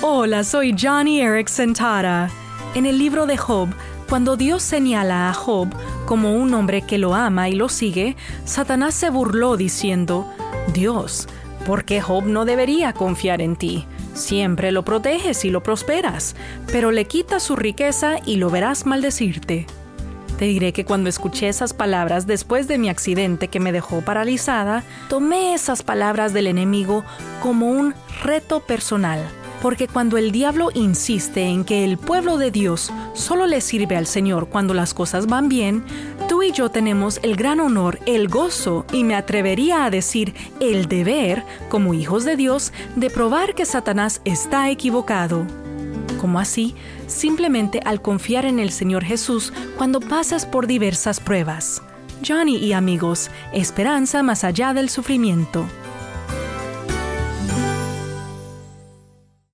Hola, soy Johnny Erickson Tara. En el libro de Job, cuando Dios señala a Job como un hombre que lo ama y lo sigue, Satanás se burló diciendo, Dios, ¿por qué Job no debería confiar en ti? Siempre lo proteges y lo prosperas, pero le quitas su riqueza y lo verás maldecirte. Te diré que cuando escuché esas palabras después de mi accidente que me dejó paralizada, tomé esas palabras del enemigo como un reto personal porque cuando el diablo insiste en que el pueblo de Dios solo le sirve al Señor cuando las cosas van bien, tú y yo tenemos el gran honor, el gozo y me atrevería a decir el deber, como hijos de Dios, de probar que Satanás está equivocado. Como así? Simplemente al confiar en el Señor Jesús cuando pasas por diversas pruebas. Johnny y amigos, esperanza más allá del sufrimiento.